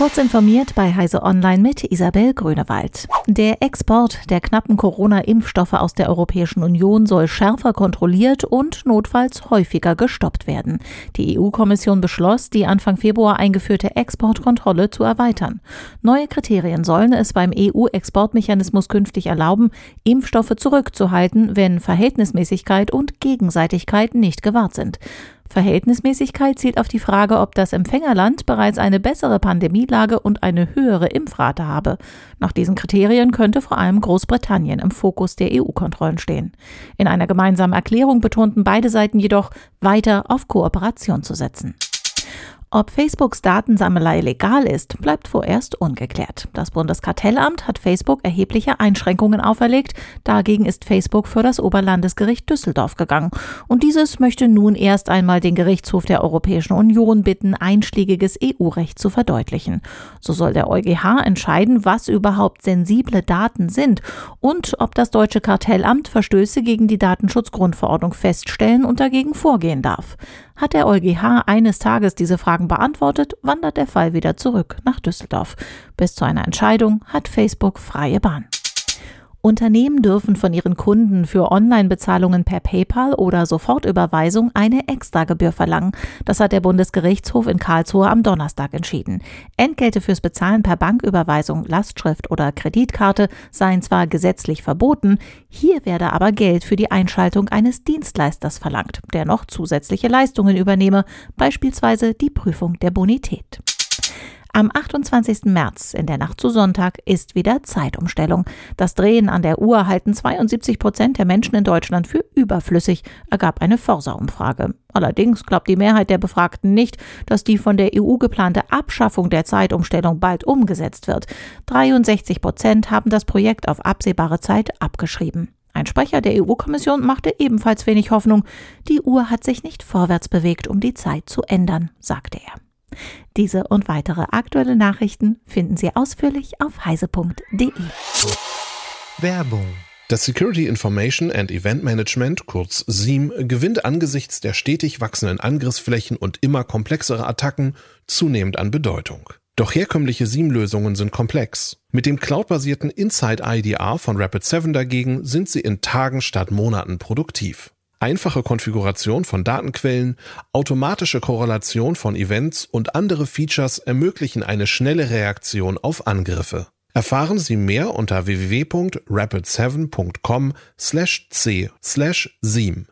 Kurz informiert bei Heise Online mit Isabel Grünewald. Der Export der knappen Corona-Impfstoffe aus der Europäischen Union soll schärfer kontrolliert und notfalls häufiger gestoppt werden. Die EU-Kommission beschloss, die Anfang Februar eingeführte Exportkontrolle zu erweitern. Neue Kriterien sollen es beim EU-Exportmechanismus künftig erlauben, Impfstoffe zurückzuhalten, wenn Verhältnismäßigkeit und Gegenseitigkeit nicht gewahrt sind. Verhältnismäßigkeit zielt auf die Frage, ob das Empfängerland bereits eine bessere Pandemielage und eine höhere Impfrate habe. Nach diesen Kriterien könnte vor allem Großbritannien im Fokus der EU-Kontrollen stehen. In einer gemeinsamen Erklärung betonten beide Seiten jedoch, weiter auf Kooperation zu setzen. Ob Facebooks Datensammelei legal ist, bleibt vorerst ungeklärt. Das Bundeskartellamt hat Facebook erhebliche Einschränkungen auferlegt. Dagegen ist Facebook für das Oberlandesgericht Düsseldorf gegangen. Und dieses möchte nun erst einmal den Gerichtshof der Europäischen Union bitten, einschlägiges EU-Recht zu verdeutlichen. So soll der EuGH entscheiden, was überhaupt sensible Daten sind und ob das deutsche Kartellamt Verstöße gegen die Datenschutzgrundverordnung feststellen und dagegen vorgehen darf. Hat der EuGH eines Tages diese Fragen beantwortet, wandert der Fall wieder zurück nach Düsseldorf. Bis zu einer Entscheidung hat Facebook freie Bahn. Unternehmen dürfen von ihren Kunden für Online-Bezahlungen per PayPal oder Sofortüberweisung eine Extragebühr verlangen. Das hat der Bundesgerichtshof in Karlsruhe am Donnerstag entschieden. Entgelte fürs Bezahlen per Banküberweisung, Lastschrift oder Kreditkarte seien zwar gesetzlich verboten, hier werde aber Geld für die Einschaltung eines Dienstleisters verlangt, der noch zusätzliche Leistungen übernehme, beispielsweise die Prüfung der Bonität. Am 28. März, in der Nacht zu Sonntag, ist wieder Zeitumstellung. Das Drehen an der Uhr halten 72 Prozent der Menschen in Deutschland für überflüssig, ergab eine Forsa-Umfrage. Allerdings glaubt die Mehrheit der Befragten nicht, dass die von der EU geplante Abschaffung der Zeitumstellung bald umgesetzt wird. 63 Prozent haben das Projekt auf absehbare Zeit abgeschrieben. Ein Sprecher der EU-Kommission machte ebenfalls wenig Hoffnung. Die Uhr hat sich nicht vorwärts bewegt, um die Zeit zu ändern, sagte er. Diese und weitere aktuelle Nachrichten finden Sie ausführlich auf heise.de. Werbung das Security Information and Event Management, kurz SIEM, gewinnt angesichts der stetig wachsenden Angriffsflächen und immer komplexerer Attacken zunehmend an Bedeutung. Doch herkömmliche SIEM-Lösungen sind komplex. Mit dem cloudbasierten Inside IDR von Rapid7 dagegen sind sie in Tagen statt Monaten produktiv einfache Konfiguration von Datenquellen, automatische Korrelation von Events und andere Features ermöglichen eine schnelle Reaktion auf Angriffe. Erfahren Sie mehr unter www.rapid7.com/c/seam.